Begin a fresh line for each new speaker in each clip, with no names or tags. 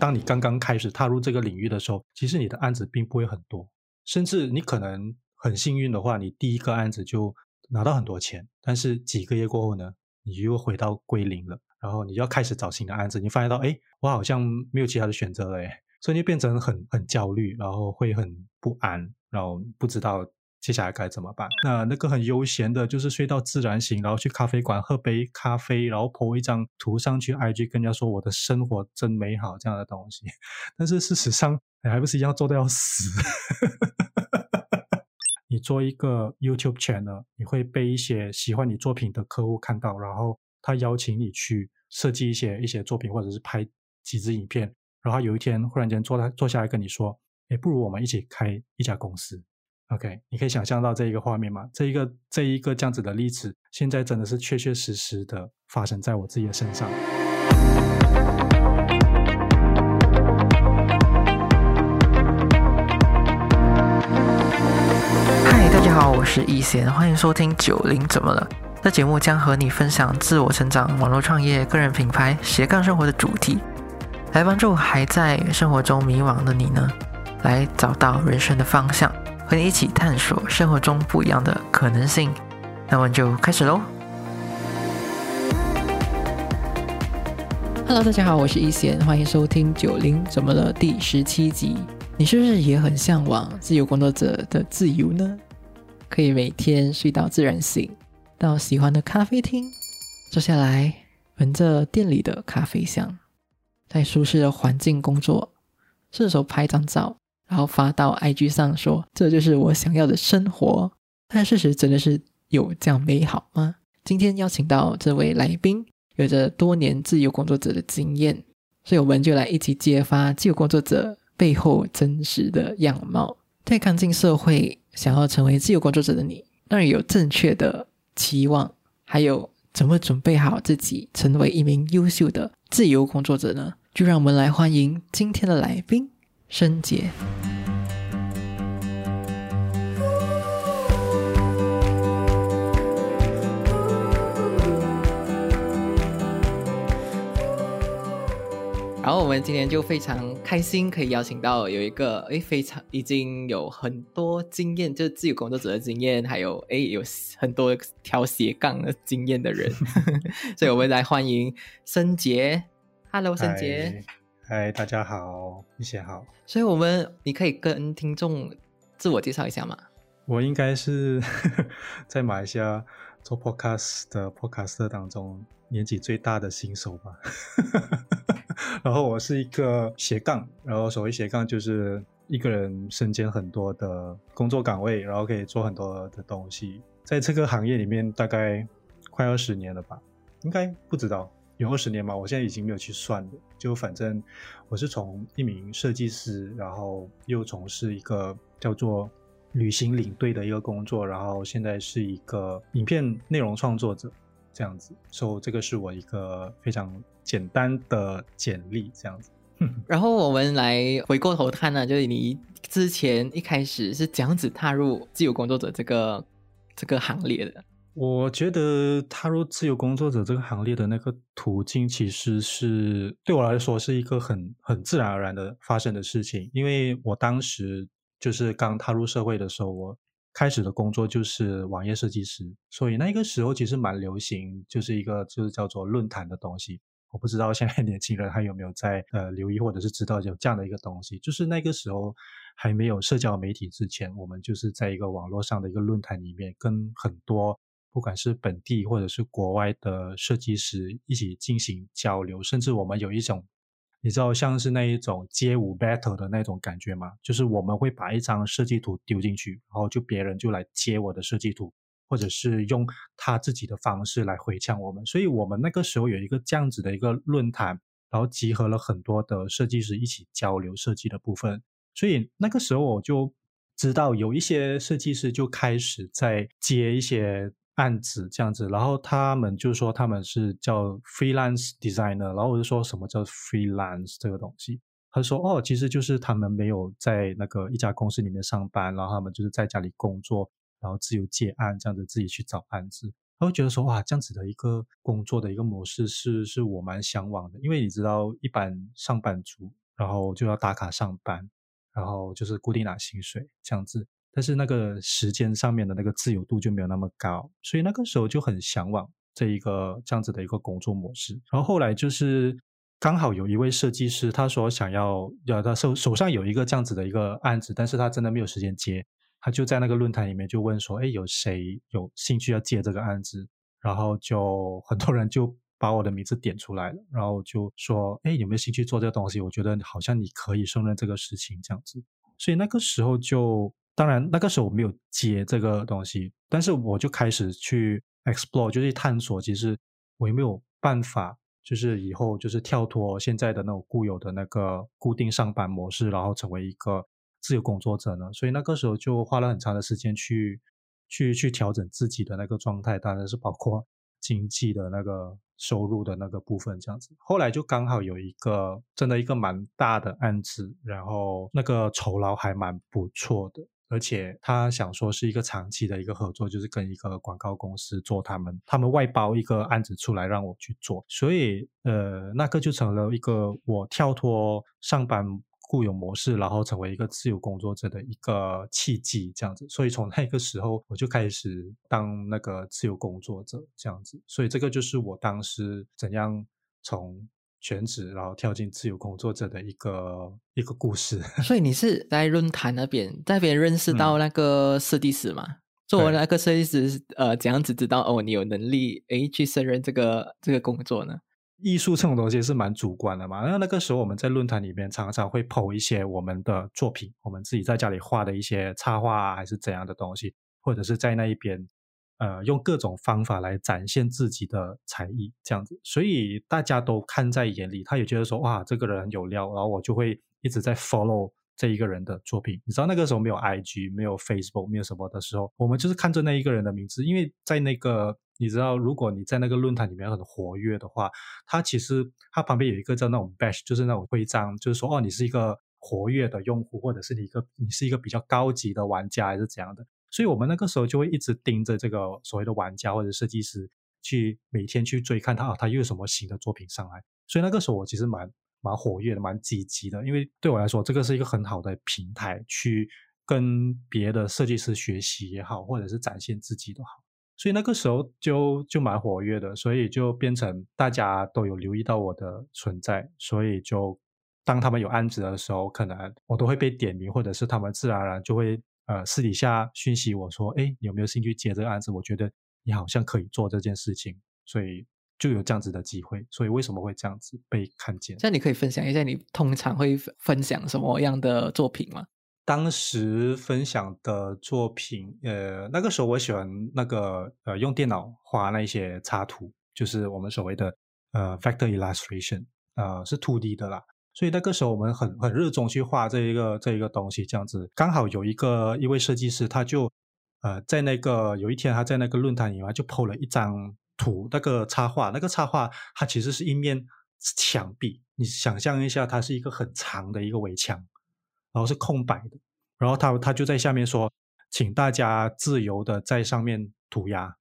当你刚刚开始踏入这个领域的时候，其实你的案子并不会很多，甚至你可能很幸运的话，你第一个案子就拿到很多钱，但是几个月过后呢，你又回到归零了，然后你要开始找新的案子，你发现到，哎，我好像没有其他的选择了，哎，所以就变成很很焦虑，然后会很不安，然后不知道。接下来该怎么办？那那个很悠闲的，就是睡到自然醒，然后去咖啡馆喝杯咖啡，然后 po 一张图上去，IG 跟人家说我的生活真美好这样的东西。但是事实上，你还不是一样做到要死。你做一个 YouTube channel，你会被一些喜欢你作品的客户看到，然后他邀请你去设计一些一些作品，或者是拍几支影片，然后有一天忽然间坐他坐下来跟你说，哎，不如我们一起开一家公司。OK，你可以想象到这一个画面吗？这一个这一个这样子的例子，现在真的是确确实实的发生在我自己的身上。
嗨，大家好，我是易贤，欢迎收听九零怎么了？这节目将和你分享自我成长、网络创业、个人品牌、斜杠生活的主题，来帮助还在生活中迷惘的你呢，来找到人生的方向。和你一起探索生活中不一样的可能性，那我们就开始喽。Hello，大家好，我是一贤，欢迎收听九零怎么了第十七集。你是不是也很向往自由工作者的自由呢？可以每天睡到自然醒，到喜欢的咖啡厅坐下来，闻着店里的咖啡香，在舒适的环境工作，顺手拍张照。然后发到 IG 上说：“这就是我想要的生活。”但事实真的是有这样美好吗？今天邀请到这位来宾，有着多年自由工作者的经验，所以我们就来一起揭发自由工作者背后真实的样貌。在刚进社会，想要成为自由工作者的你，当然有正确的期望，还有怎么准备好自己成为一名优秀的自由工作者呢？就让我们来欢迎今天的来宾。申杰。然后我们今天就非常开心，可以邀请到有一个诶非常已经有很多经验，就是自由工作者的经验，还有诶有很多条斜杠的经验的人，所以我们来欢迎申杰。Hello，申杰。
嗨，大家好，一贤好。
所以，我们你可以跟听众自我介绍一下吗？
我应该是 在马来西亚做 podcast 的 podcaster 当中年纪最大的新手吧。然后，我是一个斜杠，然后所谓斜杠就是一个人身兼很多的工作岗位，然后可以做很多的东西。在这个行业里面，大概快二十年了吧？应该不知道。有二十年嘛，我现在已经没有去算了。就反正我是从一名设计师，然后又从事一个叫做旅行领队的一个工作，然后现在是一个影片内容创作者这样子。所以这个是我一个非常简单的简历这样子。
然后我们来回过头看呢，就是你之前一开始是怎样子踏入自由工作者这个这个行列的？
我觉得踏入自由工作者这个行列的那个途径，其实是对我来说是一个很很自然而然的发生的事情。因为我当时就是刚踏入社会的时候，我开始的工作就是网页设计师，所以那个时候其实蛮流行，就是一个就是叫做论坛的东西。我不知道现在年轻人还有没有在呃留意或者是知道有这样的一个东西。就是那个时候还没有社交媒体之前，我们就是在一个网络上的一个论坛里面，跟很多。不管是本地或者是国外的设计师一起进行交流，甚至我们有一种，你知道像是那一种街舞 battle 的那种感觉吗？就是我们会把一张设计图丢进去，然后就别人就来接我的设计图，或者是用他自己的方式来回呛我们。所以我们那个时候有一个这样子的一个论坛，然后集合了很多的设计师一起交流设计的部分。所以那个时候我就知道有一些设计师就开始在接一些。案子这样子，然后他们就说他们是叫 freelance designer，然后我就说什么叫 freelance 这个东西，他说哦，其实就是他们没有在那个一家公司里面上班，然后他们就是在家里工作，然后自由接案这样子，自己去找案子。他会觉得说哇，这样子的一个工作的一个模式是是我蛮向往的，因为你知道一般上班族。然后就要打卡上班，然后就是固定拿薪水这样子。但是那个时间上面的那个自由度就没有那么高，所以那个时候就很向往这一个这样子的一个工作模式。然后后来就是刚好有一位设计师，他说想要要他手手上有一个这样子的一个案子，但是他真的没有时间接，他就在那个论坛里面就问说：“哎，有谁有兴趣要接这个案子？”然后就很多人就把我的名字点出来了，然后就说：“哎，有没有兴趣做这个东西？我觉得好像你可以胜任这个事情这样子。”所以那个时候就。当然，那个时候我没有接这个东西，但是我就开始去 explore，就是探索，其实我有没有办法，就是以后就是跳脱现在的那种固有的那个固定上班模式，然后成为一个自由工作者呢？所以那个时候就花了很长的时间去去去调整自己的那个状态，当然是包括 经济的那个。收入的那个部分这样子，后来就刚好有一个真的一个蛮大的案子，然后那个酬劳还蛮不错的，而且他想说是一个长期的一个合作，就是跟一个广告公司做他们他们外包一个案子出来让我去做，所以呃那个就成了一个我跳脱上班。固有模式，然后成为一个自由工作者的一个契机，这样子。所以从那个时候，我就开始当那个自由工作者，这样子。所以这个就是我当时怎样从全职，然后跳进自由工作者的一个一个故事。
所以你是在论坛那边，在那边认识到那个设计师嘛？作为那个设计师，呃，怎样子知道哦，你有能力诶去胜任这个这个工作呢？
艺术这种东西是蛮主观的嘛，那那个时候我们在论坛里面常常会 PO 一些我们的作品，我们自己在家里画的一些插画啊，还是怎样的东西，或者是在那一边，呃，用各种方法来展现自己的才艺这样子，所以大家都看在眼里，他也觉得说哇，这个人有料，然后我就会一直在 follow 这一个人的作品。你知道那个时候没有 IG，没有 Facebook，没有什么的时候，我们就是看着那一个人的名字，因为在那个。你知道，如果你在那个论坛里面很活跃的话，他其实他旁边有一个叫那种 badge，就是那种徽章，就是说哦，你是一个活跃的用户，或者是你一个你是一个比较高级的玩家，还是怎样的。所以我们那个时候就会一直盯着这个所谓的玩家或者设计师，去每天去追看他啊，他又有什么新的作品上来。所以那个时候我其实蛮蛮活跃的，蛮积极的，因为对我来说，这个是一个很好的平台，去跟别的设计师学习也好，或者是展现自己都好。所以那个时候就就蛮活跃的，所以就变成大家都有留意到我的存在，所以就当他们有案子的时候，可能我都会被点名，或者是他们自然而然就会呃私底下讯息我说，哎，你有没有兴趣接这个案子？我觉得你好像可以做这件事情，所以就有这样子的机会。所以为什么会这样子被看见？
那你可以分享一下，你通常会分享什么样的作品吗？
当时分享的作品，呃，那个时候我喜欢那个呃，用电脑画那些插图，就是我们所谓的呃，factor illustration，呃，是 two D 的啦。所以那个时候我们很很热衷去画这一个这一个东西，这样子。刚好有一个一位设计师，他就呃，在那个有一天他在那个论坛里面就 PO 了一张图，那个插画，那个插画它其实是一面墙壁，你想象一下，它是一个很长的一个围墙。然后是空白的，然后他他就在下面说，请大家自由的在上面涂鸦。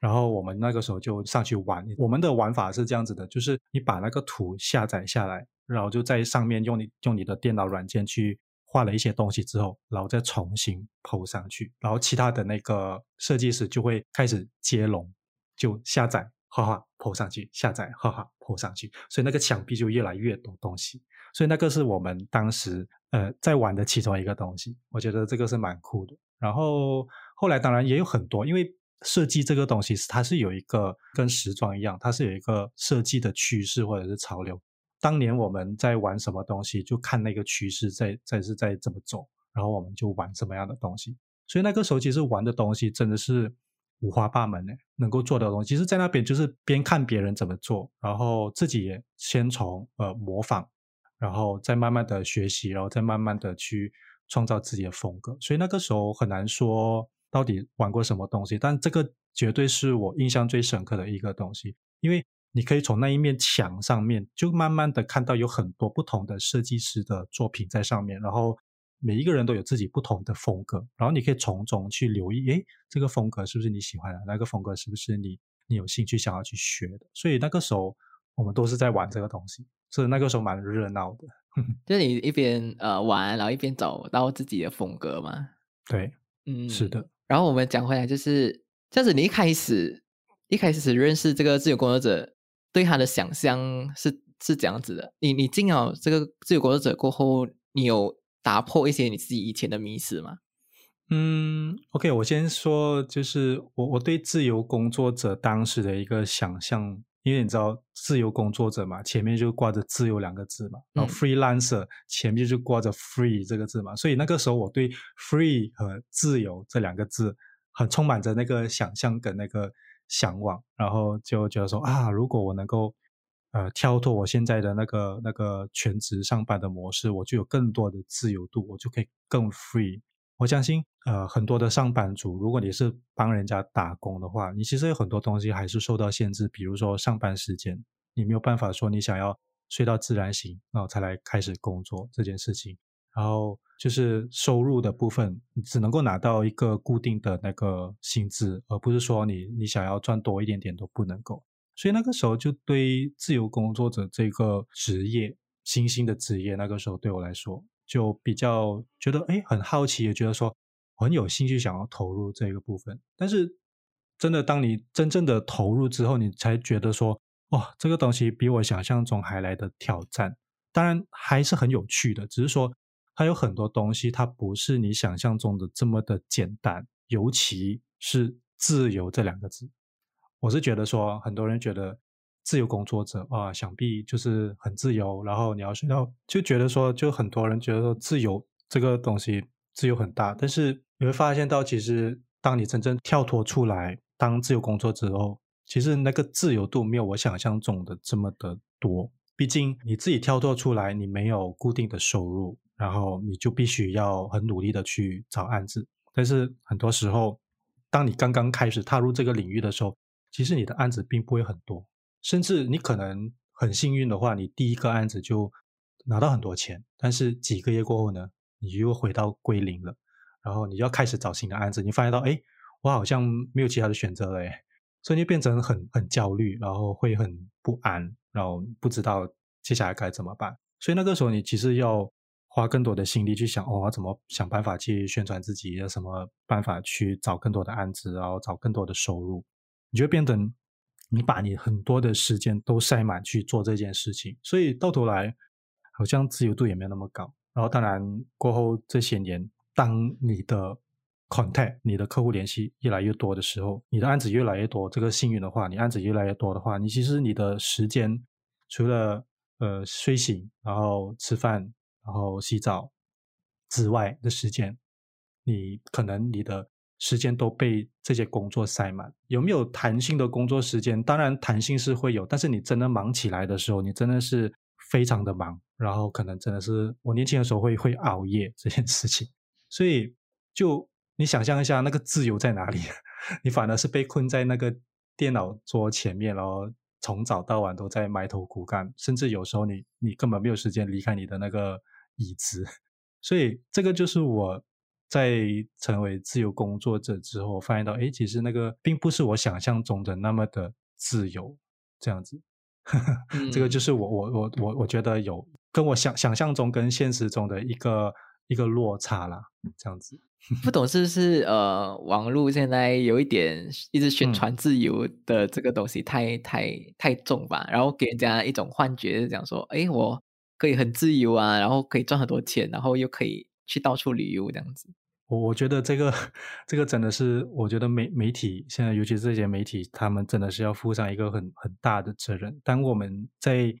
然后我们那个时候就上去玩，我们的玩法是这样子的，就是你把那个图下载下来，然后就在上面用你用你的电脑软件去画了一些东西之后，然后再重新铺上去，然后其他的那个设计师就会开始接龙，就下载画画铺上去，下载画画铺上去，所以那个墙壁就越来越多东西。所以那个是我们当时呃在玩的其中一个东西，我觉得这个是蛮酷的。然后后来当然也有很多，因为设计这个东西它是有一个跟时装一样，它是有一个设计的趋势或者是潮流。当年我们在玩什么东西，就看那个趋势在在是在怎么走，然后我们就玩什么样的东西。所以那个时候其实玩的东西真的是五花八门呢，能够做的东西，其实在那边就是边看别人怎么做，然后自己也先从呃模仿。然后再慢慢的学习，然后再慢慢的去创造自己的风格。所以那个时候很难说到底玩过什么东西，但这个绝对是我印象最深刻的一个东西。因为你可以从那一面墙上面，就慢慢的看到有很多不同的设计师的作品在上面，然后每一个人都有自己不同的风格，然后你可以从中去留意，诶，这个风格是不是你喜欢的？那个风格是不是你你有兴趣想要去学的？所以那个时候我们都是在玩这个东西。是那个时候蛮热闹的，
就是你一边呃玩，然后一边找到自己的风格嘛。
对，
嗯，
是的。
然后我们讲回来，就是这样子，你一开始一开始认识这个自由工作者，对他的想象是是这样子的。你你进了这个自由工作者过后，你有打破一些你自己以前的迷思吗？
嗯，OK，我先说，就是我我对自由工作者当时的一个想象，因为你知道自由工作者嘛，前面就挂着“自由”两个字嘛，然后 freelancer 前面就挂着 “free” 这个字嘛，所以那个时候我对 “free” 和“自由”这两个字很充满着那个想象跟那个向往，然后就觉得说啊，如果我能够呃跳脱我现在的那个那个全职上班的模式，我就有更多的自由度，我就可以更 free。我相信，呃，很多的上班族，如果你是帮人家打工的话，你其实有很多东西还是受到限制，比如说上班时间，你没有办法说你想要睡到自然醒，然后才来开始工作这件事情。然后就是收入的部分，只能够拿到一个固定的那个薪资，而不是说你你想要赚多一点点都不能够。所以那个时候就对自由工作者这个职业，新兴的职业，那个时候对我来说。就比较觉得哎，很好奇，也觉得说很有兴趣，想要投入这个部分。但是真的，当你真正的投入之后，你才觉得说，哇，这个东西比我想象中还来的挑战。当然还是很有趣的，只是说它有很多东西，它不是你想象中的这么的简单。尤其是自由这两个字，我是觉得说，很多人觉得。自由工作者啊，想必就是很自由。然后你要睡到，就觉得说，就很多人觉得说，自由这个东西自由很大。但是你会发现到，其实当你真正跳脱出来当自由工作者后，其实那个自由度没有我想象中的这么的多。毕竟你自己跳脱出来，你没有固定的收入，然后你就必须要很努力的去找案子。但是很多时候，当你刚刚开始踏入这个领域的时候，其实你的案子并不会很多。甚至你可能很幸运的话，你第一个案子就拿到很多钱，但是几个月过后呢，你又回到归零了，然后你要开始找新的案子，你发现到，哎，我好像没有其他的选择了，哎，所以就变成很很焦虑，然后会很不安，然后不知道接下来该怎么办。所以那个时候你其实要花更多的心力去想，哦，怎么想办法去宣传自己，有什么办法去找更多的案子，然后找更多的收入，你就变成。你把你很多的时间都塞满去做这件事情，所以到头来好像自由度也没有那么高。然后当然过后这些年，当你的 contact、你的客户联系越来越多的时候，你的案子越来越多，这个幸运的话，你案子越来越多的话，你其实你的时间除了呃睡醒、然后吃饭、然后洗澡之外的时间，你可能你的。时间都被这些工作塞满，有没有弹性的工作时间？当然弹性是会有，但是你真的忙起来的时候，你真的是非常的忙，然后可能真的是我年轻的时候会会熬夜这件事情。所以就你想象一下，那个自由在哪里？你反而是被困在那个电脑桌前面，然后从早到晚都在埋头苦干，甚至有时候你你根本没有时间离开你的那个椅子。所以这个就是我。在成为自由工作者之后，发现到，哎，其实那个并不是我想象中的那么的自由，这样子。这个就是我我我我我觉得有跟我想想象中跟现实中的一个一个落差啦，这样子。
不懂是不是呃，网络现在有一点一直宣传自由的这个东西太太太重吧，然后给人家一种幻觉，是讲说，哎，我可以很自由啊，然后可以赚很多钱，然后又可以。去到处旅游这样子，
我我觉得这个 这个真的是，我觉得媒媒体现在，尤其是这些媒体，他们真的是要负上一个很很大的责任。当我们在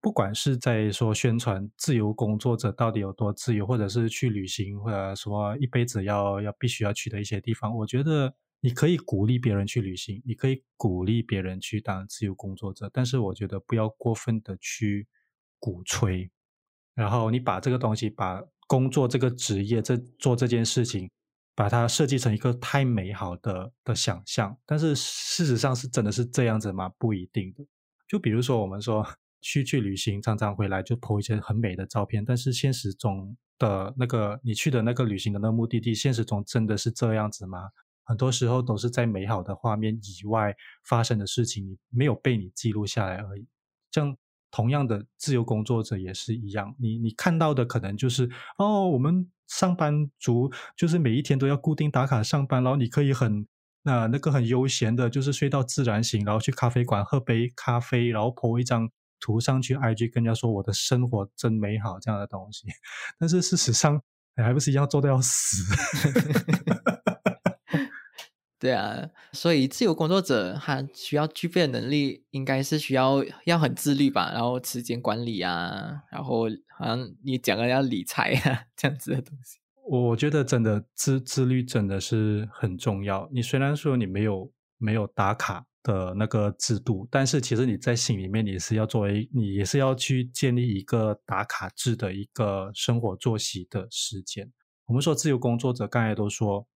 不管是在说宣传自由工作者到底有多自由，或者是去旅行，或者说一辈子要要必须要去的一些地方，我觉得你可以鼓励别人去旅行，你可以鼓励别人去当自由工作者，但是我觉得不要过分的去鼓吹，然后你把这个东西把。工作这个职业，这做这件事情，把它设计成一个太美好的的想象，但是事实上是真的是这样子吗？不一定的。就比如说，我们说去去旅行，常常回来就拍一些很美的照片，但是现实中的那个你去的那个旅行的那个目的地，现实中真的是这样子吗？很多时候都是在美好的画面以外发生的事情，你没有被你记录下来而已。像同样的，自由工作者也是一样。你你看到的可能就是哦，我们上班族就是每一天都要固定打卡上班，然后你可以很那那个很悠闲的，就是睡到自然醒，然后去咖啡馆喝杯咖啡，然后 po 一张图上去 IG，跟人家说我的生活真美好这样的东西。但是事实上，你还不是一样做的要死。
对啊，所以自由工作者他需要具备的能力，应该是需要要很自律吧，然后时间管理啊，然后好像你讲的要理财啊这样子的东西。
我觉得真的自自律真的是很重要。你虽然说你没有没有打卡的那个制度，但是其实你在心里面你是要作为你也是要去建立一个打卡制的一个生活作息的时间。我们说自由工作者刚才都说，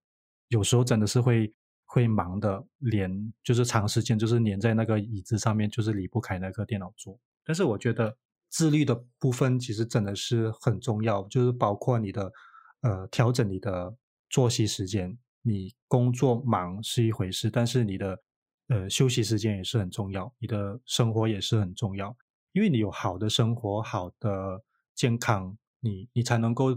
有时候真的是会。会忙的连就是长时间就是黏在那个椅子上面，就是离不开那个电脑桌。但是我觉得自律的部分其实真的是很重要，就是包括你的呃调整你的作息时间。你工作忙是一回事，但是你的呃休息时间也是很重要，你的生活也是很重要。因为你有好的生活、好的健康，你你才能够。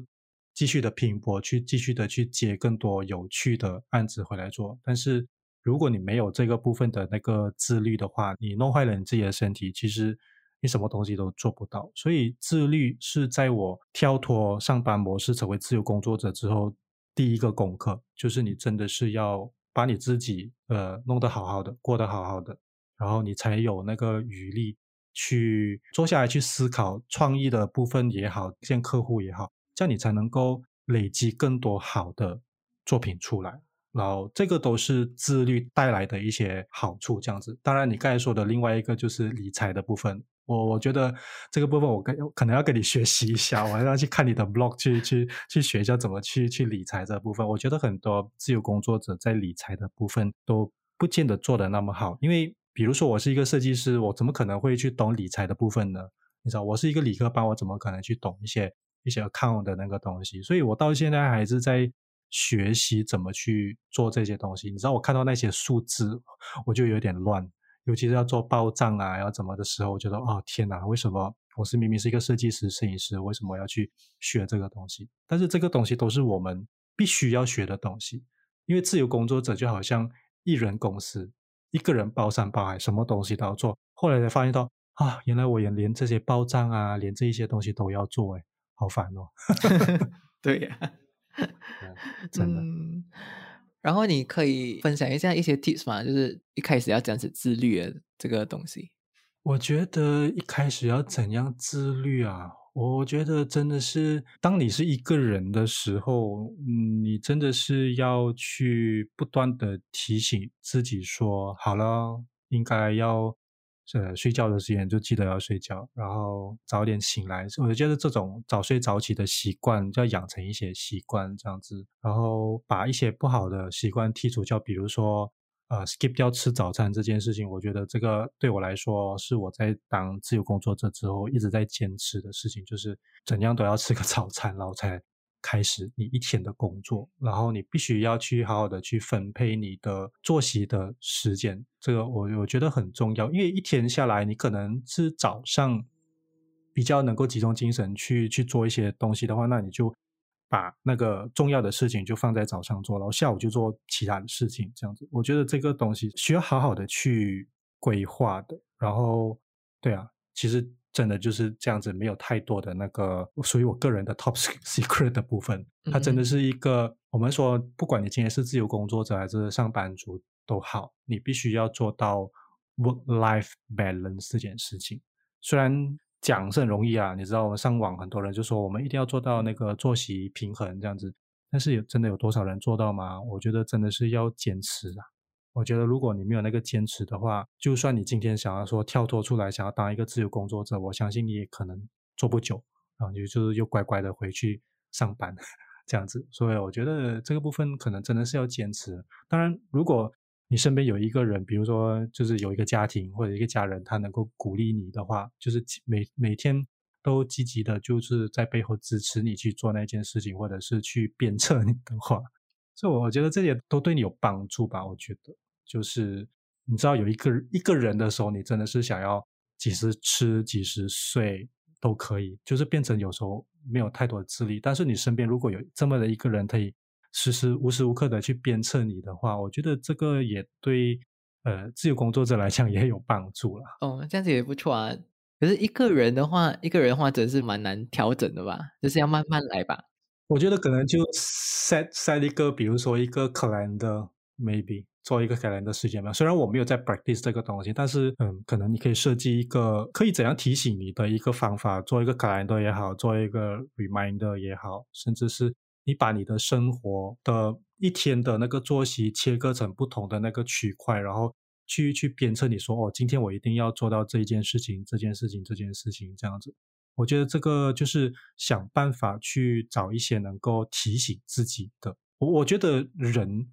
继续的拼搏，去继续的去接更多有趣的案子回来做。但是如果你没有这个部分的那个自律的话，你弄坏了你自己的身体，其实你什么东西都做不到。所以自律是在我跳脱上班模式，成为自由工作者之后第一个功课，就是你真的是要把你自己呃弄得好好的，过得好好的，然后你才有那个余力去坐下来去思考创意的部分也好，见客户也好。这样你才能够累积更多好的作品出来，然后这个都是自律带来的一些好处。这样子，当然你刚才说的另外一个就是理财的部分，我我觉得这个部分我跟可能要跟你学习一下，我还要去看你的 blog 去去去学一下怎么去去理财这部分。我觉得很多自由工作者在理财的部分都不见得做的那么好，因为比如说我是一个设计师，我怎么可能会去懂理财的部分呢？你知道，我是一个理科班，我怎么可能去懂一些？一些 account 的那个东西，所以我到现在还是在学习怎么去做这些东西。你知道，我看到那些数字，我就有点乱，尤其是要做报账啊，要怎么的时候，我觉得哦天哪，为什么我是明明是一个设计师、摄影师，为什么要去学这个东西？但是这个东西都是我们必须要学的东西，因为自由工作者就好像一人公司，一个人包山包海，什么东西都要做。后来才发现到啊，原来我也连这些报账啊，连这一些东西都要做，哎。好烦哦，
对呀，
真的。
然后你可以分享一下一些 tips 吗？就是一开始要怎样子自律的这个东西。
我觉得一开始要怎样自律啊？我觉得真的是，当你是一个人的时候，嗯，你真的是要去不断的提醒自己说，好了，应该要。呃，睡觉的时间就记得要睡觉，然后早点醒来。我觉得这种早睡早起的习惯，要养成一些习惯这样子，然后把一些不好的习惯剔除掉。比如说，呃，skip 掉吃早餐这件事情，我觉得这个对我来说是我在当自由工作者之后一直在坚持的事情，就是怎样都要吃个 早餐，然后才。开始你一天的工作，然后你必须要去好好的去分配你的作息的时间，这个我我觉得很重要，因为一天下来，你可能是早上比较能够集中精神去去做一些东西的话，那你就把那个重要的事情就放在早上做，然后下午就做其他的事情，这样子，我觉得这个东西需要好好的去规划的。然后，对啊，其实。真的就是这样子，没有太多的那个属于我个人的 top secret 的部分。它真的是一个，我们说，不管你今天是自由工作者还是上班族都好，你必须要做到 work life balance 这件事情。虽然讲是很容易啊，你知道，我们上网很多人就说我们一定要做到那个作息平衡这样子，但是有真的有多少人做到吗？我觉得真的是要坚持啊。我觉得，如果你没有那个坚持的话，就算你今天想要说跳脱出来，想要当一个自由工作者，我相信你也可能做不久，然后你就是又乖乖的回去上班这样子。所以我觉得这个部分可能真的是要坚持。当然，如果你身边有一个人，比如说就是有一个家庭或者一个家人，他能够鼓励你的话，就是每每天都积极的，就是在背后支持你去做那件事情，或者是去鞭策你的话，所以我觉得这些都对你有帮助吧。我觉得。就是你知道有一个一个人的时候，你真的是想要几时吃几时睡都可以，就是变成有时候没有太多的自律。但是你身边如果有这么的一个人可以时时无时无刻的去鞭策你的话，我觉得这个也对呃自由工作者来讲也有帮助了。
哦，这样子也不错啊。可是一个人的话，一个人的话真是蛮难调整的吧？就是要慢慢来吧。
我觉得可能就 set set 一个，比如说一个 calendar maybe 做一个 calendar 时间表。虽然我没有在 practice 这个东西，但是嗯，可能你可以设计一个可以怎样提醒你的一个方法，做一个 calendar 也好，做一个 reminder 也好，甚至是你把你的生活的一天的那个作息切割成不同的那个区块，然后。去去鞭策你说哦，今天我一定要做到这一件事情，这件事情，这件事情这样子。我觉得这个就是想办法去找一些能够提醒自己的。我我觉得人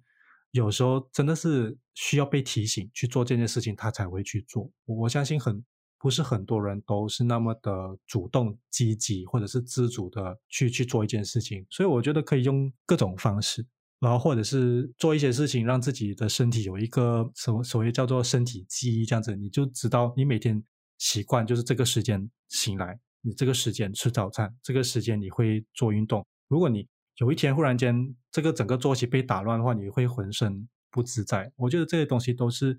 有时候真的是需要被提醒去做这件事情，他才会去做。我相信很不是很多人都是那么的主动积极或者是自主的去去做一件事情，所以我觉得可以用各种方式。然后或者是做一些事情，让自己的身体有一个所所谓叫做身体记忆，这样子你就知道你每天习惯就是这个时间醒来，你这个时间吃早餐，这个时间你会做运动。如果你有一天忽然间这个整个作息被打乱的话，你会浑身不自在。我觉得这些东西都是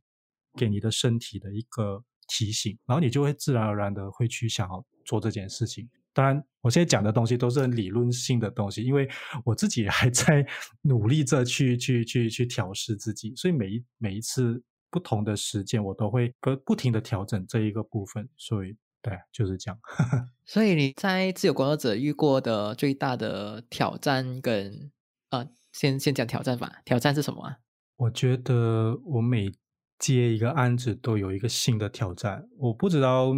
给你的身体的一个提醒，然后你就会自然而然的会去想要做这件事情。当然，我现在讲的东西都是理论性的东西，因为我自己还在 努力着去去去去调试自己，所以每一每一次不同的时间，我都会不不停的调整这一个部分。所以，对，就是这样。
所以你在自由工作者遇过的最大的挑战跟呃，先先讲挑战吧。挑战是什么啊？
我觉得我每接一个案子都有一个新的挑战，我不知道。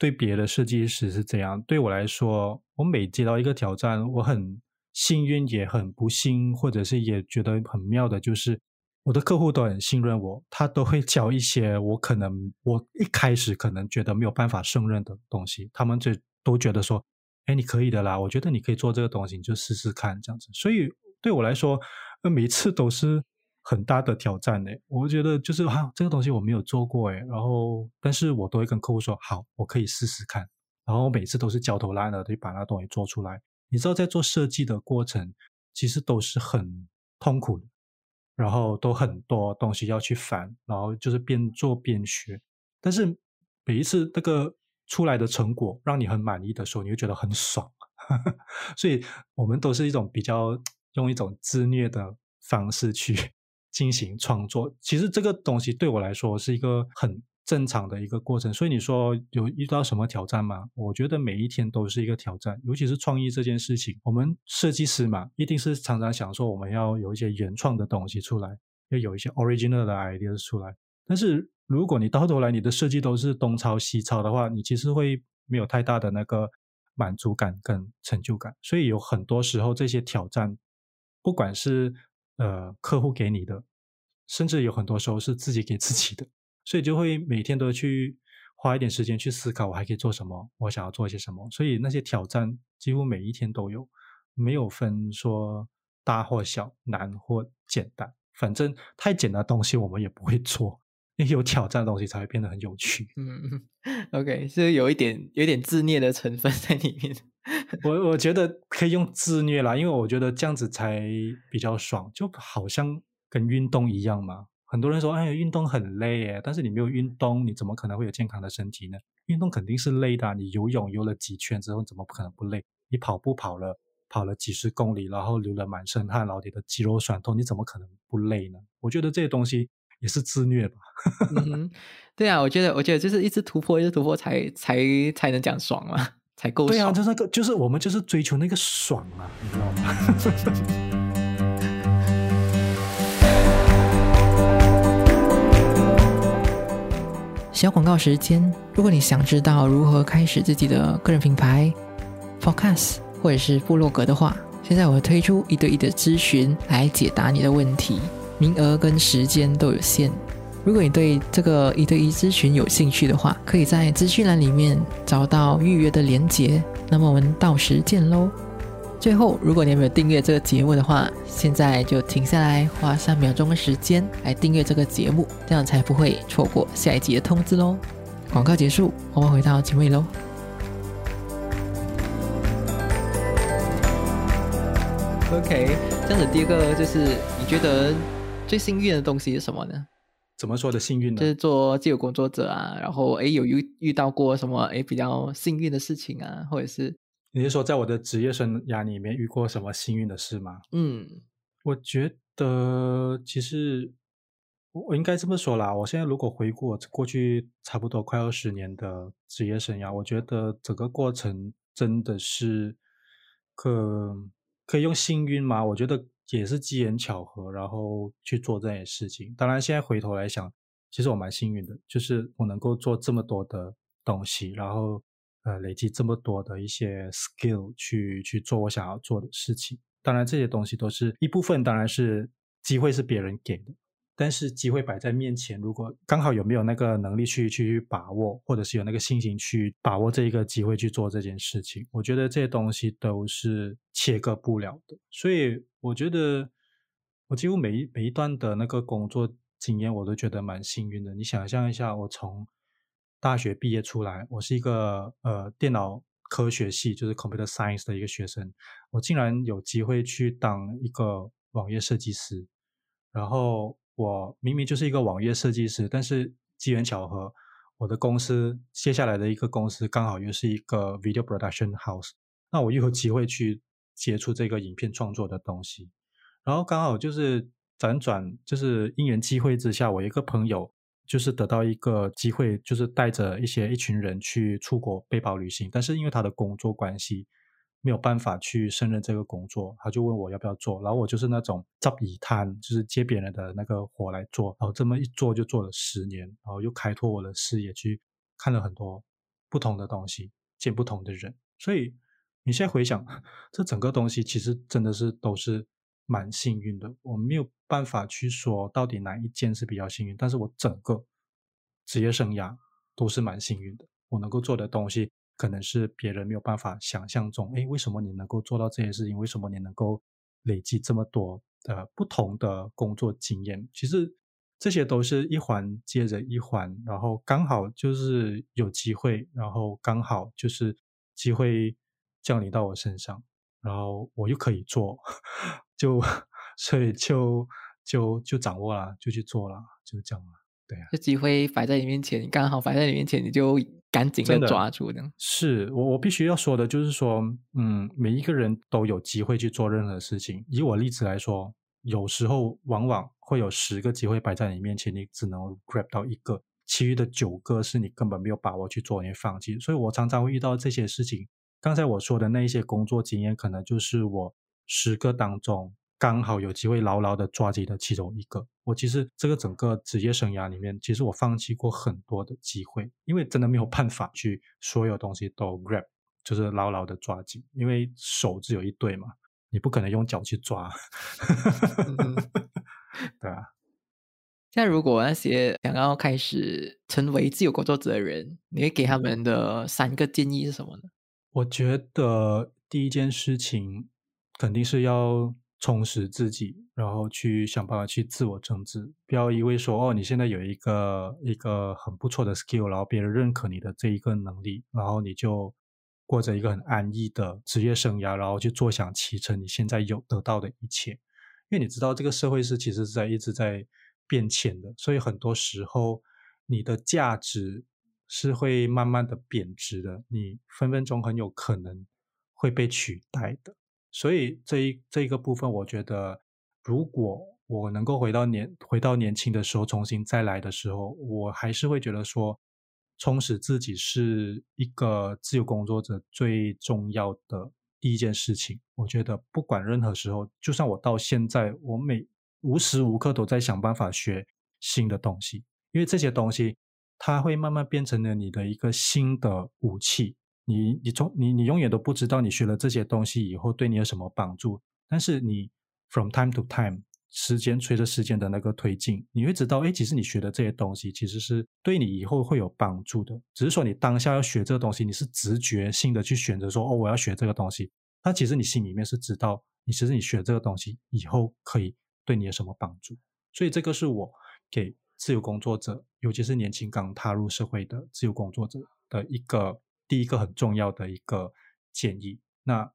对别的设计师是怎样，对我来说，我每接到一个挑战，我很幸运，也很不幸，或者是也觉得很妙的，就是我的客户都很信任我，他都会教一些我可能我一开始可能觉得没有办法胜任的东西，他们就都觉得说，哎，你可以的啦，我觉得你可以做这个东西，你就试试看这样子。所以对我来说，每一次都是。很大的挑战呢，我觉得就是哈，这个东西我没有做过哎，然后但是我都会跟客户说好，我可以试试看，然后每次都是焦头烂额的把那东西做出来。你知道，在做设计的过程，其实都是很痛苦的，然后都很多东西要去烦，然后就是边做边学。但是每一次那个出来的成果让你很满意的时候，你会觉得很爽。所以我们都是一种比较用一种自虐的方式去。进行创作，其实这个东西对我来说是一个很正常的一个过程。所以你说有遇到什么挑战吗？我觉得每一天都是一个挑战，尤其是创意这件事情。我们设计师嘛，一定是常常想说我们要有一些原创的东西出来，要有一些 original 的 ideas 出来。但是如果你到头来你的设计都是东抄西抄的话，你其实会没有太大的那个满足感跟成就感。所以有很多时候这些挑战，不管是呃，客户给你的，甚至有很多时候是自己给自己的，所以就会每天都去花一点时间去思考，我还可以做什么，我想要做些什么。所以那些挑战几乎每一天都有，没有分说大或小、难或简单，反正太简单的东西我们也不会做。有挑战的东西才会变得很有趣。
嗯，OK，是有一点有点自虐的成分在里面。
我我觉得可以用自虐啦，因为我觉得这样子才比较爽，就好像跟运动一样嘛。很多人说，哎，运动很累耶，但是你没有运动，你怎么可能会有健康的身体呢？运动肯定是累的。你游泳游了几圈之后，怎么可能不累？你跑步跑了跑了几十公里，然后流了满身汗，然后你的肌肉酸痛，你怎么可能不累呢？我觉得这些东西。也是自虐吧，
对啊，我觉得，我觉得就是一直突破，一直突破，才才才能讲爽嘛，才够爽。对
啊，就是那个，就是我们就是追求那个爽啊，你知道吗？
小广告时间，如果你想知道如何开始自己的个人品牌，Podcast 或者是部落格的话，现在我会推出一对一的咨询来解答你的问题。名额跟时间都有限，如果你对这个一对一咨询有兴趣的话，可以在资讯栏里面找到预约的链接。那么我们到时见喽。最后，如果你还没有订阅这个节目的话，现在就停下来，花三秒钟的时间来订阅这个节目，这样才不会错过下一集的通知喽。广告结束，我们回到结尾喽。OK，这样子第二个就是你觉得最幸运的东西是什么呢？
怎么说的幸运呢？
就是做自由工作者啊，然后诶有遇遇到过什么诶比较幸运的事情啊，或者是
你是说在我的职业生涯里面遇过什么幸运的事吗？
嗯
我觉得其实我我应该这么说啦。我现在如果回顾我过去差不多快二十年的职业生涯，我觉得整个过程真的是可可以用幸运吗？我觉得也是机缘巧合，然后去做这件事情。当然，现在回头来想，其实我蛮幸运的，就是我能够做这么多的东西，然后呃累积这么多的一些 skill 去去做我想要做的事情。当然，这些东西都是一部分，当然是机会是别人给的，但是机会摆在面前，如果刚好有没有那个能力去去把握，或者是有那个信心去把握这一个机会去做这件事情，我觉得这些东西都是切割不了的。所以我觉得我几乎每一每一段的那个工作经验，我都觉得蛮幸运的。你想象一下，我从大学毕业出来，我是一个呃电脑科学系，就是 computer science 的一个学生，我竟然有机会去当一个网页设计师。然后我明明就是一个网页设计师，但是机缘巧合，我的公司接下来的一个公司刚好又是一个 video production house，那我又有机会去接触这个影片创作的东西。然后刚好就是辗转，就是因缘际会之下，我一个朋友就是得到一个机会，就是带着一些一群人去出国背包旅行，但是因为他的工作关系。没有办法去胜任这个工作，他就问我要不要做，然后我就是那种执椅摊，就是接别人的那个活来做，然后这么一做就做了十年，然后又开拓我的视野，去看了很多不同的东西，见不同的人。所以你现在回想，这整个东西其实真的是都是蛮幸运的。我没有办法去说到底哪一件是比较幸运，但是我整个职业生涯都是蛮幸运的。我能够做的东西。可能是别人没有办法想象中，哎，为什么你能够做到这件事情？为什么你能够累积这么多的不同的工作经验？其实这些都是一环接着一环，然后刚好就是有机会，然后刚好就是机会降临到我身上，然后我又可以做，就 所以就就就掌握了，就去做了，就这样了。对啊，
这机会摆在你面前，刚好摆在你面前，你就。赶紧的抓住的，
是我我必须要说的，就是说，嗯，每一个人都有机会去做任何事情。以我例子来说，有时候往往会有十个机会摆在你面前，你只能 grab 到一个，其余的九个是你根本没有把握去做，你放弃。所以我常常会遇到这些事情。刚才我说的那一些工作经验，可能就是我十个当中。刚好有机会牢牢的抓紧的其中一个，我其实这个整个职业生涯里面，其实我放弃过很多的机会，因为真的没有办法去所有东西都 grab，就是牢牢的抓紧，因为手只有一对嘛，你不可能用脚去抓，对啊。
现在如果那些想要开始成为自由工作者的人，你会给他们的三个建议是什么呢？
我觉得第一件事情肯定是要。充实自己，然后去想办法去自我增值，不要以为说哦，你现在有一个一个很不错的 skill，然后别人认可你的这一个能力，然后你就过着一个很安逸的职业生涯，然后去坐享其成你现在有得到的一切。因为你知道这个社会是其实是在一直在变迁的，所以很多时候你的价值是会慢慢的贬值的，你分分钟很有可能会被取代的。所以这一这一个部分，我觉得，如果我能够回到年回到年轻的时候，重新再来的时候，我还是会觉得说，充实自己是一个自由工作者最重要的第一件事情。我觉得不管任何时候，就算我到现在，我每无时无刻都在想办法学新的东西，因为这些东西它会慢慢变成了你的一个新的武器。你你从你你永远都不知道你学了这些东西以后对你有什么帮助，但是你 from time to time 时间随着时间的那个推进，你会知道，哎，其实你学的这些东西其实是对你以后会有帮助的。只是说你当下要学这个东西，你是直觉性的去选择说，哦，我要学这个东西。但其实你心里面是知道，你其实你学这个东西以后可以对你有什么帮助。所以这个是我给自由工作者尤其是年轻刚踏入社会的自由工作者的一个第一个很重要的一个建议。那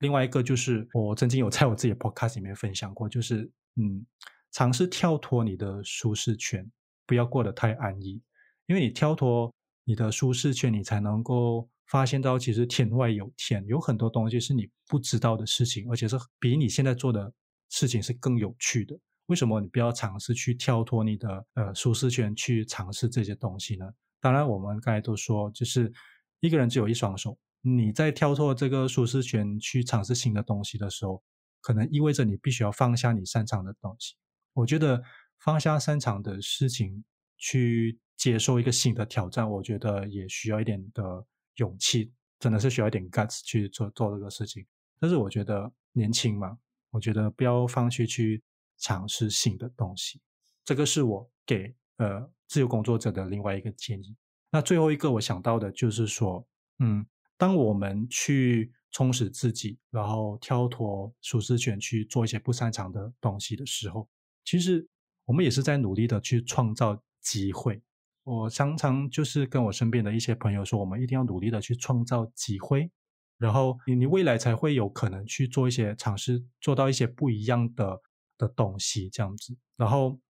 另外一个就是我曾经有在我自己的 podcast 里面分享过，就是嗯，尝试跳脱你的舒适圈，不要过得太安逸，因为你跳脱你的舒适圈，你才能够发现到其实天外有天，有很多东西是你不知道的事情，而且是比你现在做的事情是更有趣的。为什么你不要尝试去跳脱你的呃舒适圈去尝试这些东西呢？当然，我们刚才都说，就是一个人只有一双手。你在跳脱这个舒适圈去尝试新的东西的时候，可能意味着你必须要放下你擅长的东西。我觉得放下擅长的事情去接受一个新的挑战，我觉得也需要一点的勇气，真的是需要一点 guts 去做做这个事情。但是我觉得年轻嘛，我觉得不要放弃去。尝试新的东西，这个是我给呃自由工作者的另外一个建议。那最后一个我想到的就是说，嗯，当我们去充实自己，然后跳脱舒适圈去做一些不擅长的东西的时候，其实我们也是在努力的去创造机会。我常常就是跟我身边的一些朋友说，我们一定要努力的去创造机会，然后你你未来才会有可能去做一些尝试，做到一些不一样的。的东西这样子，然后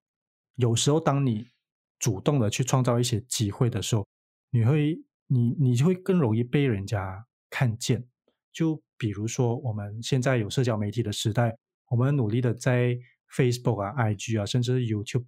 有时候当你主动的去创造一些机会的时候，你会你你就会更容易被人家看见。就比如说我们现在有社交媒体的时代，我们努力的在 Facebook 啊、IG 啊，甚至 YouTube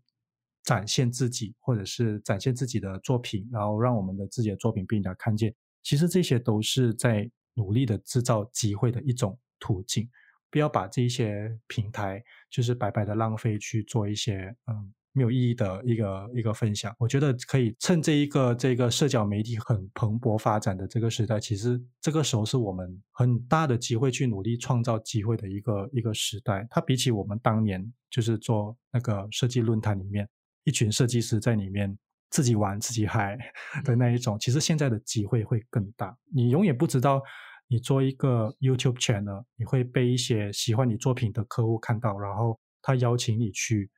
展现自己，或者是展现自己的作品，然后让我们的自己的作品被人家看见。其实这些都是在努力的制造机会的一种途径。不要把这些平台就是白白的浪费去做一些嗯没有意义的一个一个分享。我觉得可以趁这一个这个社交媒体很蓬勃发展的这个时代，其实这个时候是我们很大的机会去努力创造机会的一个一个时代。它比起我们当年就是做那个设计论坛里面一群设计师在里面自己玩自己嗨 的那一种，其实现在的机会会更大。你永远不知道。你做一个 YouTube channel，你会被一些喜欢你作品的客户看到，然后他邀请你去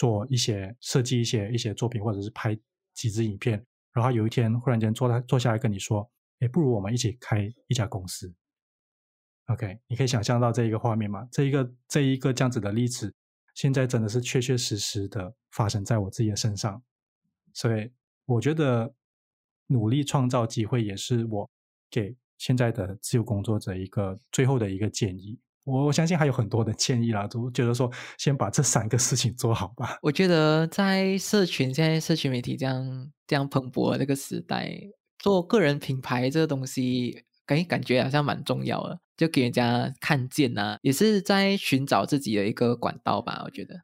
做一些设计一些一些作品，或者是拍几支影片，然后有一天忽然间坐他坐下来跟你说：“哎，不如我们一起开一家公司。”OK，你可以想象到这一个画面吗？这一个这一个这样子的例子，现在真的是确确实实的发生在我自己的身上，所以我觉得努力创造机会也是我给。现在的自由工作者一个最后的一个建议，我我相信还有很多的建议啦，都觉得说先把这三个事情做好吧。
我觉得在社群现在社群媒体这样这样蓬勃的这个时代，做个人品牌这个东西，感感觉好像蛮重要的，就给人家看见呐，也是在寻找自己的一个管道吧。我觉得，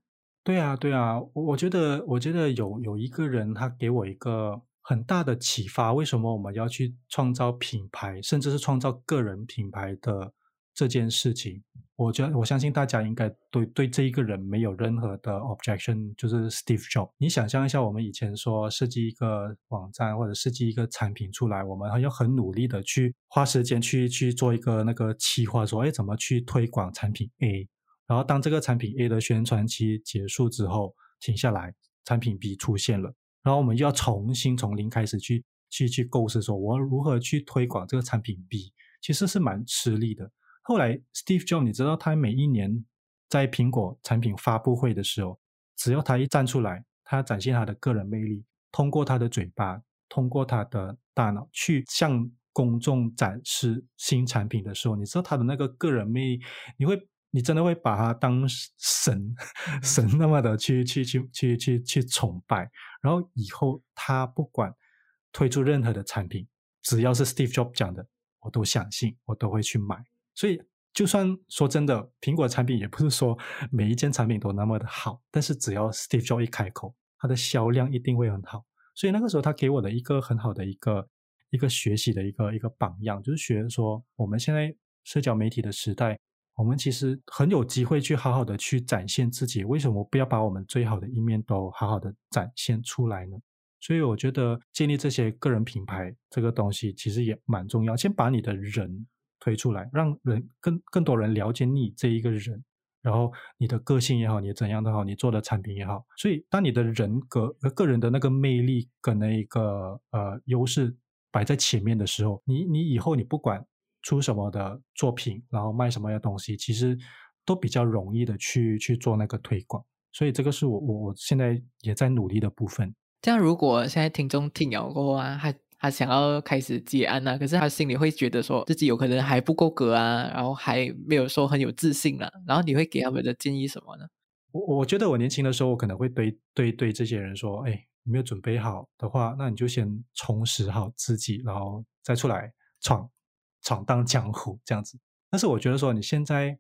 对啊，对啊，我我觉得我觉得有有一个人他给我一个。很大的启发，为什么我们要去创造品牌，甚至是创造个人品牌的这件事情？我觉我相信大家应该对对这一个人没有任何的 objection，就是 Steve Jobs。你想象一下，我们以前说设计一个网站或者设计一个产品出来，我们要很努力的去花时间去去做一个那个企划，说哎怎么去推广产品 A，然后当这个产品 A 的宣传期结束之后停下来，产品 B 出现了。然后我们又要重新从零开始去去去构思，说我如何去推广这个产品 B，其实是蛮吃力的。后来 Steve Jobs，你知道他每一年在苹果产品发布会的时候，只要他一站出来，他展现他的个人魅力，通过他的嘴巴，通过他的大脑去向公众展示新产品的时候，你知道他的那个个人魅力，你会。你真的会把他当神神那么的去去去去去去崇拜，然后以后他不管推出任何的产品，只要是 Steve Jobs 讲的，我都相信，我都会去买。所以，就算说真的，苹果产品也不是说每一件产品都那么的好，但是只要 Steve Jobs 一开口，它的销量一定会很好。所以那个时候，他给我的一个很好的一个一个学习的一个一个榜样，就是学说我们现在社交媒体的时代。我们其实很有机会去好好的去展现自己，为什么不要把我们最好的一面都好好的展现出来呢？所以我觉得建立这些个人品牌这个东西其实也蛮重要。先把你的人推出来，让人更更多人了解你这一个人，然后你的个性也好，你怎样都好，你做的产品也好，所以当你的人格、个人的那个魅力跟那一个呃优势摆在前面的时候，你你以后你不管出什么的作品，然后卖什么样的东西，其实都比较容易的去去做那个推广。所以这个是我我我现在也在努力的部分。
这样，如果现在听众听了过啊，他他想要开始接案啊，可是他心里会觉得说自己有可能还不够格啊，然后还没有说很有自信啊，然后你会给他们的建议什么呢？
我我觉得我年轻的时候，我可能会对对对这些人说，哎，你没有准备好的话，那你就先充实好自己，然后再出来闯闯荡江湖这样子。但是我觉得说你现在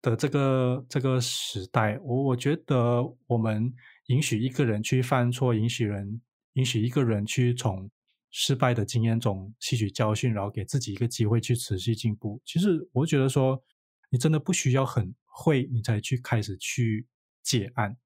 的这个这个时代，我我觉得我们。允许一个人去犯错，允许人允许一个人去从失败的经验中吸取教训，然后给自己一个机会去持续进步。其实我觉得说，你真的不需要很会，你才去开始去解案。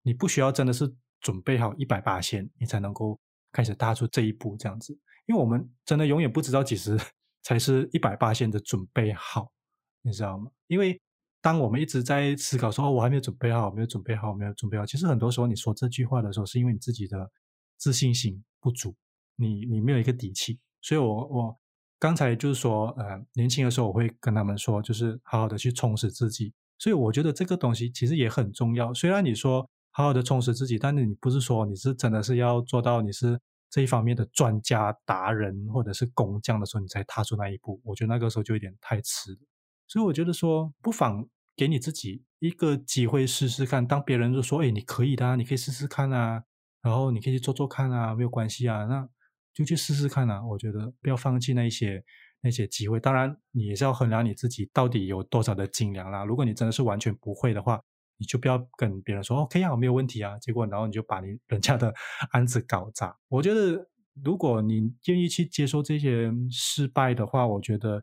你不需要真的是准备好一百八千，你才能够开始踏出这一步这样子。因为我们真的永远不知道几时 才是一百八千的准备好，你知道吗？因为。当我们一直在思考说“哦，我还没有准备好，没有准备好，没有准备好”，其实很多时候你说这句话的时候，是因为你自己的自信心不足，你你没有一个底气。所以，我我刚才就是说，呃，年轻的时候我会跟他们说，就是好好的去充实自己。所以，我觉得这个东西其实也很重要。虽然你说好好的充实自己，但是你不是说你是真的是要做到你是这一方面的专家达人或者是工匠的时候，你才踏出那一步。我觉得那个时候就有点太迟了。所以，我觉得说不妨。给你自己一个机会试试看。当别人就说：“哎，你可以的，你可以试试看啊，然后你可以去做做看啊，没有关系啊，那就去试试看啊。”我觉得不要放弃那些那些机会。当然，你也是要衡量你自己到底有多少的斤两啦。如果你真的是完全不会的话，你就不要跟别人说 “OK 啊，我没有问题啊”。结果然后你就把你人家的 案子搞砸。我觉得，如果你愿意去接受这些失败的话，我觉得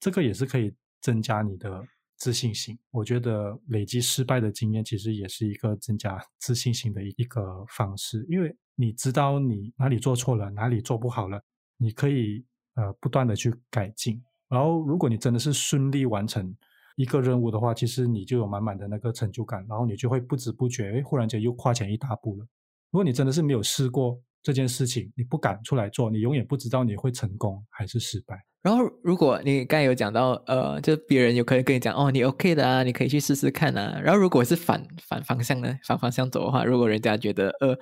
这个也是可以增加你的。自信心，我觉得累积失败的经验其实也是一个增加自信心的一个方式，因为你知道你哪里做错了，哪里做不好了，你可以呃不断的去改进。然后，如果你真的是顺利完成一个任务的话，其实你就有满满的那个成就感，然后你就会不知不觉，哎，忽然间又跨前一大步了。如果你真的是没有试过这件事情，你不敢出来做，你永远不知道你会成功还是失败。
然后，如果你刚才有讲到，呃，就别人有可能跟你讲，哦，你 OK 的啊，你可以去试试看啊。然后，如果是反反方向呢，反方向走的话，如果人家觉得，呃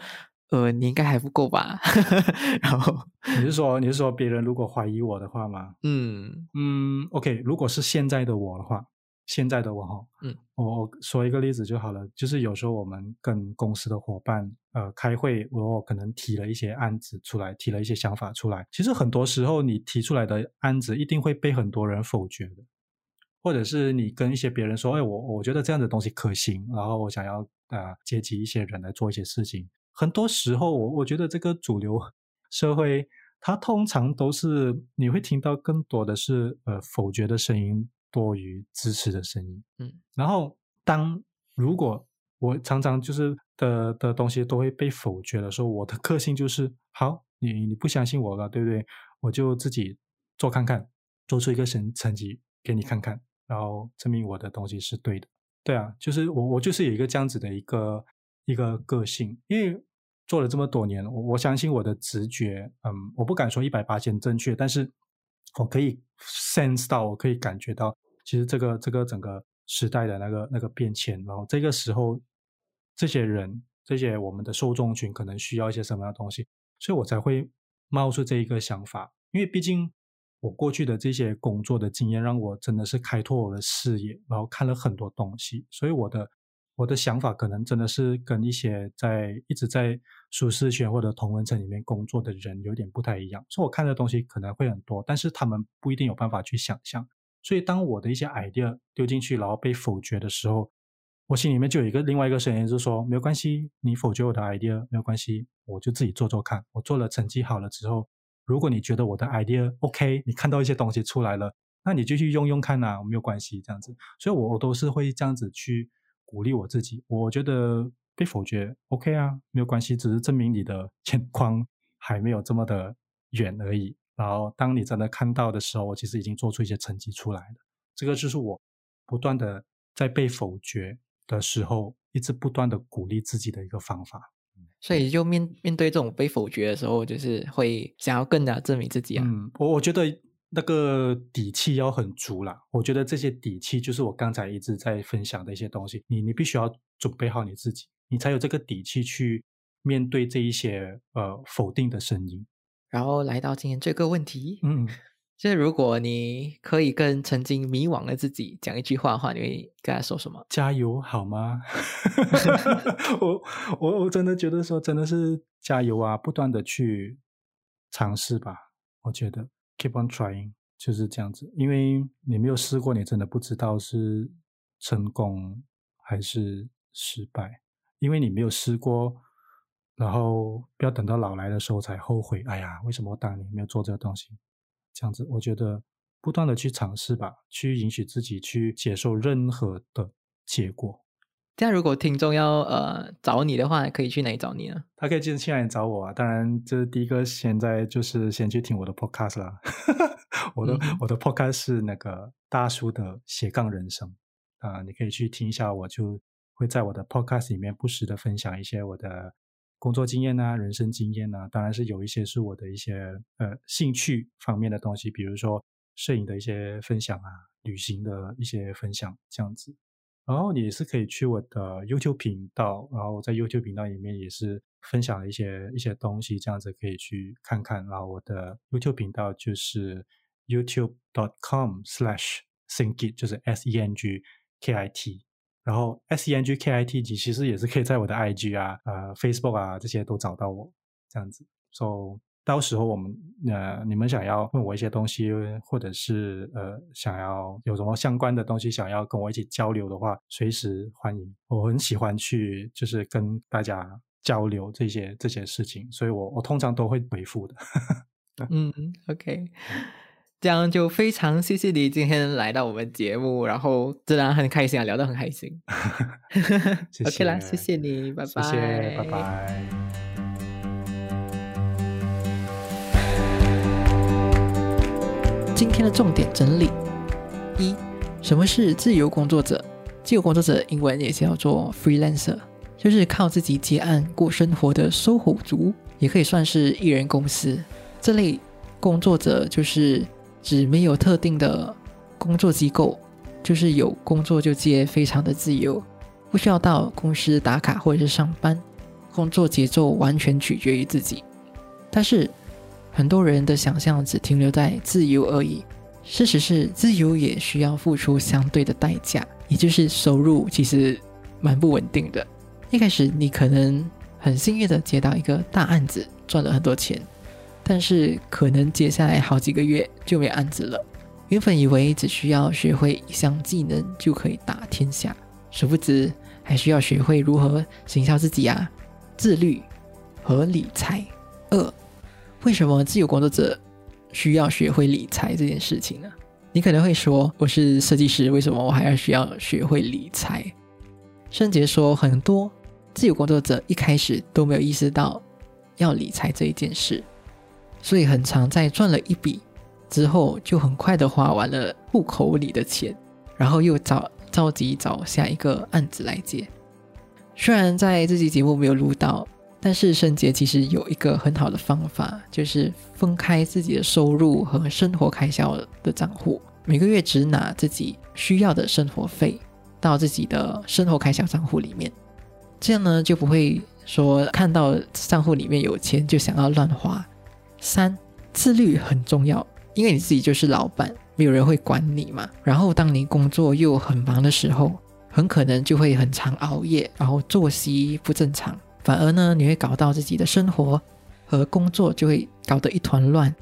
呃，你应该还不够吧？然后
你是说，你是说别人如果怀疑我的话吗？嗯嗯，OK，如果是现在的我的话。现在的我哈，嗯，我我说一个例子就好了，就是有时候我们跟公司的伙伴呃开会，我可能提了一些案子出来，提了一些想法出来。其实很多时候你提出来的案子一定会被很多人否决的，或者是你跟一些别人说，哎，我我觉得这样的东西可行，然后我想要啊接集一些人来做一些事情。很多时候我我觉得这个主流社会，它通常都是你会听到更多的是呃否决的声音。多于支持的声音，嗯，然后当如果我常常就是的的东西都会被否决的时候，我的个性就是好，你你不相信我了，对不对？我就自己做看看，做出一个成成绩给你看看，然后证明我的东西是对的。对啊，就是我我就是有一个这样子的一个一个个性，因为做了这么多年，我我相信我的直觉，嗯，我不敢说一百八千正确，但是。我可以 sense 到，我可以感觉到，其实这个这个整个时代的那个那个变迁，然后这个时候，这些人这些我们的受众群可能需要一些什么样的东西，所以我才会冒出这一个想法。因为毕竟我过去的这些工作的经验，让我真的是开拓我的视野，然后看了很多东西，所以我的。我的想法可能真的是跟一些在一直在舒适圈或者同文层里面工作的人有点不太一样，所以我看的东西可能会很多，但是他们不一定有办法去想象。所以当我的一些 idea 丢进去，然后被否决的时候，我心里面就有一个另外一个声音，就是说没有关系，你否决我的 idea 没有关系，我就自己做做看。我做了成绩好了之后，如果你觉得我的 idea OK，你看到一些东西出来了，那你就去用用看呐，没有关系这样子。所以，我我都是会这样子去。鼓励我自己，我觉得被否决 OK 啊，没有关系，只是证明你的 眼光还没有这么的远而已。然后当你真的看到的时候，我其实已经做出一些成绩出来了。这个就是我不断的在被否决的时候，一直不断的鼓励自己的一个方法。
所以就面面对这种被否决的时候，就是会想要更加证明自己啊。
嗯，我我觉得那个底气要很足啦。我觉得这些底气就是我刚才一直在分享的一些东西。你你必须要准备好你自己，你才有这个底气去面对这一些呃否定的声音。
然后来到今天这个问题，
嗯，
就是如果你可以跟曾经迷惘的自己讲一句话的话，你会跟他说什么？
加油好吗？我我我真的觉得说真的是加油啊，不断的去尝试吧。我觉得 keep on trying 就是这样子，因为你没有试过，你真的不知道是成功还是失败，因为你没有试过，然后不要等到老来的时候才后悔。哎呀，为什么我当年没有做这个东西？这样子，我觉得不断的去尝试吧，去允许自己去接受任何的结果。
这样，如果听众要呃找你的话，可以去哪里找你呢？
他可以进去来找我啊。当然，这是第一个，现在就是先去听我的 podcast 啦。我的我的 podcast 是那个大叔的斜杠人生啊，你可以去听一下。我就会在我的 podcast 里面不时的分享一些我的工作经验啊、人生经验啊。当然是有一些是我的一些呃兴趣方面的东西，比如说摄影的一些分享啊、旅行的一些分享这样子。然后你是可以去我的 YouTube 频道，然后在 YouTube 频道里面也是分享了一些一些东西，这样子可以去看看。然后我的 YouTube 频道就是 YouTube.com/slash/thinkit，就是 S E N G K I T。然后 S E N G K I T 其实也是可以在我的 IG 啊、呃 Facebook 啊这些都找到我，这样子。So 到时候我们呃，你们想要问我一些东西，或者是呃，想要有什么相关的东西想要跟我一起交流的话，随时欢迎。我很喜欢去就是跟大家交流这些这些事情，所以我我通常都会回复的。
嗯，OK，这样就非常谢谢你今天来到我们节目，然后自然很开心啊，聊得很开心。OK 啦，谢谢你，拜拜，
谢谢，拜拜。
今天的重点整理：一、什么是自由工作者？自由工作者英文也叫做 freelancer，就是靠自己接案过生活的收获族，也可以算是艺人公司。这类工作者就是指没有特定的工作机构，就是有工作就接，非常的自由，不需要到公司打卡或者是上班，工作节奏完全取决于自己。但是很多人的想象只停留在自由而已。事实是，自由也需要付出相对的代价，也就是收入其实蛮不稳定的。一开始你可能很幸运的接到一个大案子，赚了很多钱，但是可能接下来好几个月就没案子了。原本以为只需要学会一项技能就可以打天下，殊不知还需要学会如何行销自己啊，自律和理财。二为什么自由工作者需要学会理财这件事情呢？你可能会说，我是设计师，为什么我还要需要学会理财？圣杰说，很多自由工作者一开始都没有意识到要理财这一件事，所以很常在赚了一笔之后，就很快的花完了户口里的钱，然后又找着急找下一个案子来接。虽然在这期节目没有录到。但是圣杰其实有一个很好的方法，就是分开自己的收入和生活开销的账户，每个月只拿自己需要的生活费到自己的生活开销账户里面，这样呢就不会说看到账户里面有钱就想要乱花。三，自律很重要，因为你自己就是老板，没有人会管你嘛。然后当你工作又很忙的时候，很可能就会很常熬夜，然后作息不正常。反而呢，你会搞到自己的生活和工作就会搞得一团乱，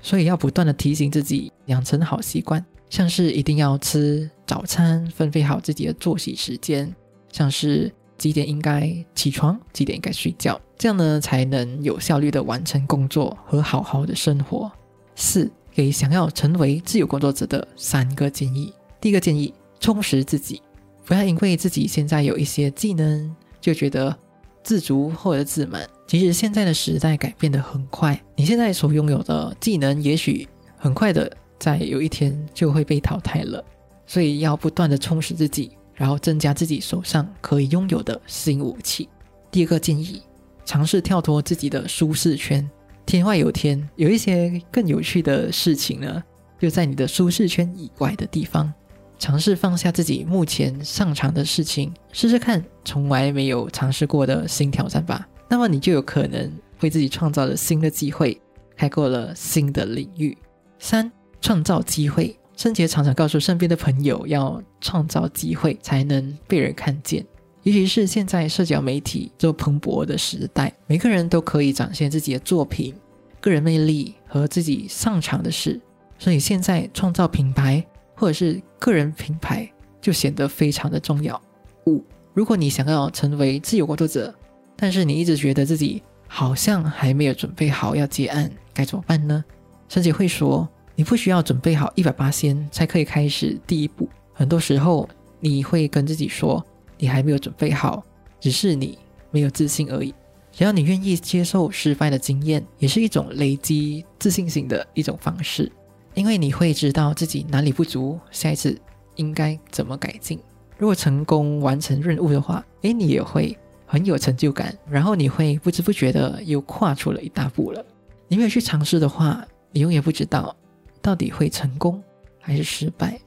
所以要不断的提醒自己养成好习惯，像是一定要吃早餐，分配好自己的作息时间，像是几点应该起床，几点应该睡觉，这样呢才能有效率的完成工作和好好的生活。四，给想要成为自由工作者的三个建议：第一个建议，充实自己，不要因为自己现在有一些技能就觉得。自足或者自满，其实现在的时代改变的很快，你现在所拥有的技能，也许很快的在有一天就会被淘汰了，所以要不断的充实自己，然后增加自己手上可以拥有的新武器。第二个建议，尝试跳脱自己的舒适圈。天外有天，有一些更有趣的事情呢，就在你的舒适圈以外的地方。尝试放下自己目前擅长的事情，试试看从来没有尝试过的新挑战吧。那么你就有可能为自己创造了新的机会，开阔了新的领域。三、创造机会。圣杰常常告诉身边的朋友，要创造机会才能被人看见。尤其是现在社交媒体这蓬勃的时代，每个人都可以展现自己的作品、个人魅力和自己擅长的事。所以现在创造品牌。或者是个人品牌就显得非常的重要。五，如果你想要成为自由工作者，但是你一直觉得自己好像还没有准备好要接案，该怎么办呢？甚姐会说，你不需要准备好一百八先才可以开始第一步。很多时候你会跟自己说，你还没有准备好，只是你没有自信而已。只要你愿意接受失败的经验，也是一种累积自信心的一种方式。因为你会知道自己哪里不足，下一次应该怎么改进。如果成功完成任务的话，诶，你也会很有成就感，然后你会不知不觉的又跨出了一大步了。你没有去尝试的话，你永远不知道到底会成功还是失败。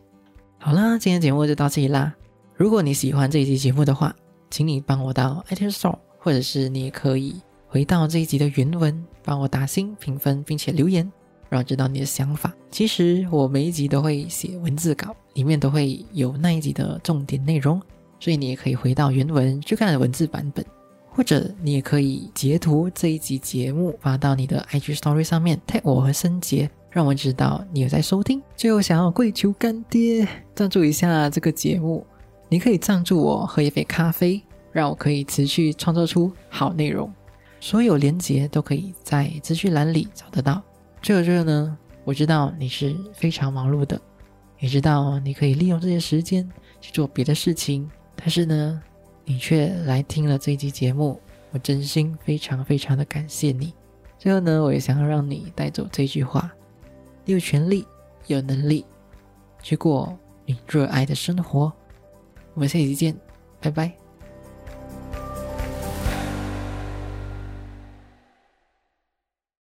好啦，今天节目就到这里啦。如果你喜欢这一期节目的话，请你帮我到 iTunes Store，或者是你也可以回到这一集的原文，帮我打星评分，并且留言。让我知道你的想法。其实我每一集都会写文字稿，里面都会有那一集的重点内容，所以你也可以回到原文去看文字版本，或者你也可以截图这一集节目发到你的 IG Story 上面，tag 我和森杰，让我知道你有在收听。最后，想要跪求干爹赞助一下这个节目，你可以赞助我喝一杯咖啡，让我可以持续创作出好内容。所有连接都可以在资讯栏里找得到。最后这个呢，我知道你是非常忙碌的，也知道你可以利用这些时间去做别的事情，但是呢，你却来听了这一集节目，我真心非常非常的感谢你。最后呢，我也想要让你带走这句话：你有权利、有能力去过你热爱的生活。我们下期见，拜拜。